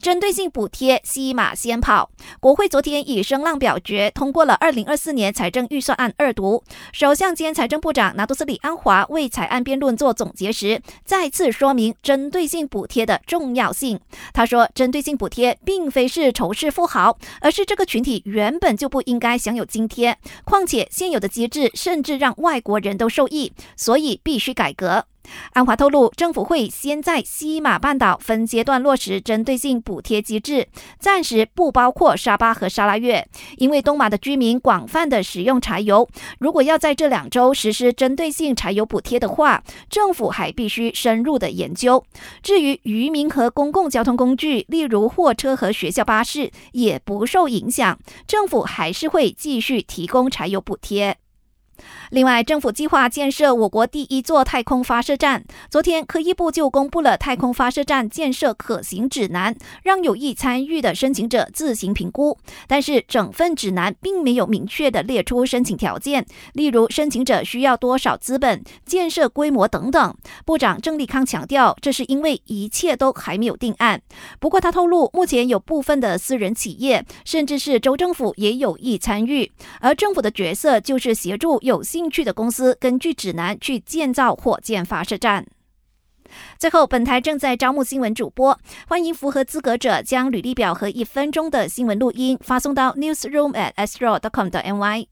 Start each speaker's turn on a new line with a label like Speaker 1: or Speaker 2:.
Speaker 1: 针对性补贴，西马先跑。国会昨天以声浪表决通过了二零二四年财政预算案二读。首相兼财政部长拿督斯里安华为财案辩论做总结时，再次说明针对性补贴的重要性。他说，针对性补贴并非是仇视富豪，而是这个群体原本就不应该享有津贴。况且现有的机制甚至让外国人都受益，所以必须改革。安华透露，政府会先在西马半岛分阶段落实针对性补贴机制，暂时不包括沙巴和沙拉越，因为东马的居民广泛的使用柴油。如果要在这两周实施针对性柴油补贴的话，政府还必须深入的研究。至于渔民和公共交通工具，例如货车和学校巴士，也不受影响，政府还是会继续提供柴油补贴。另外，政府计划建设我国第一座太空发射站。昨天，科技部就公布了太空发射站建设可行指南，让有意参与的申请者自行评估。但是，整份指南并没有明确的列出申请条件，例如申请者需要多少资本、建设规模等等。部长郑立康强调，这是因为一切都还没有定案。不过，他透露，目前有部分的私人企业，甚至是州政府也有意参与，而政府的角色就是协助。有兴进去的公司根据指南去建造火箭发射站。最后，本台正在招募新闻主播，欢迎符合资格者将履历表和一分钟的新闻录音发送到 newsroom at astro dot com 的 ny。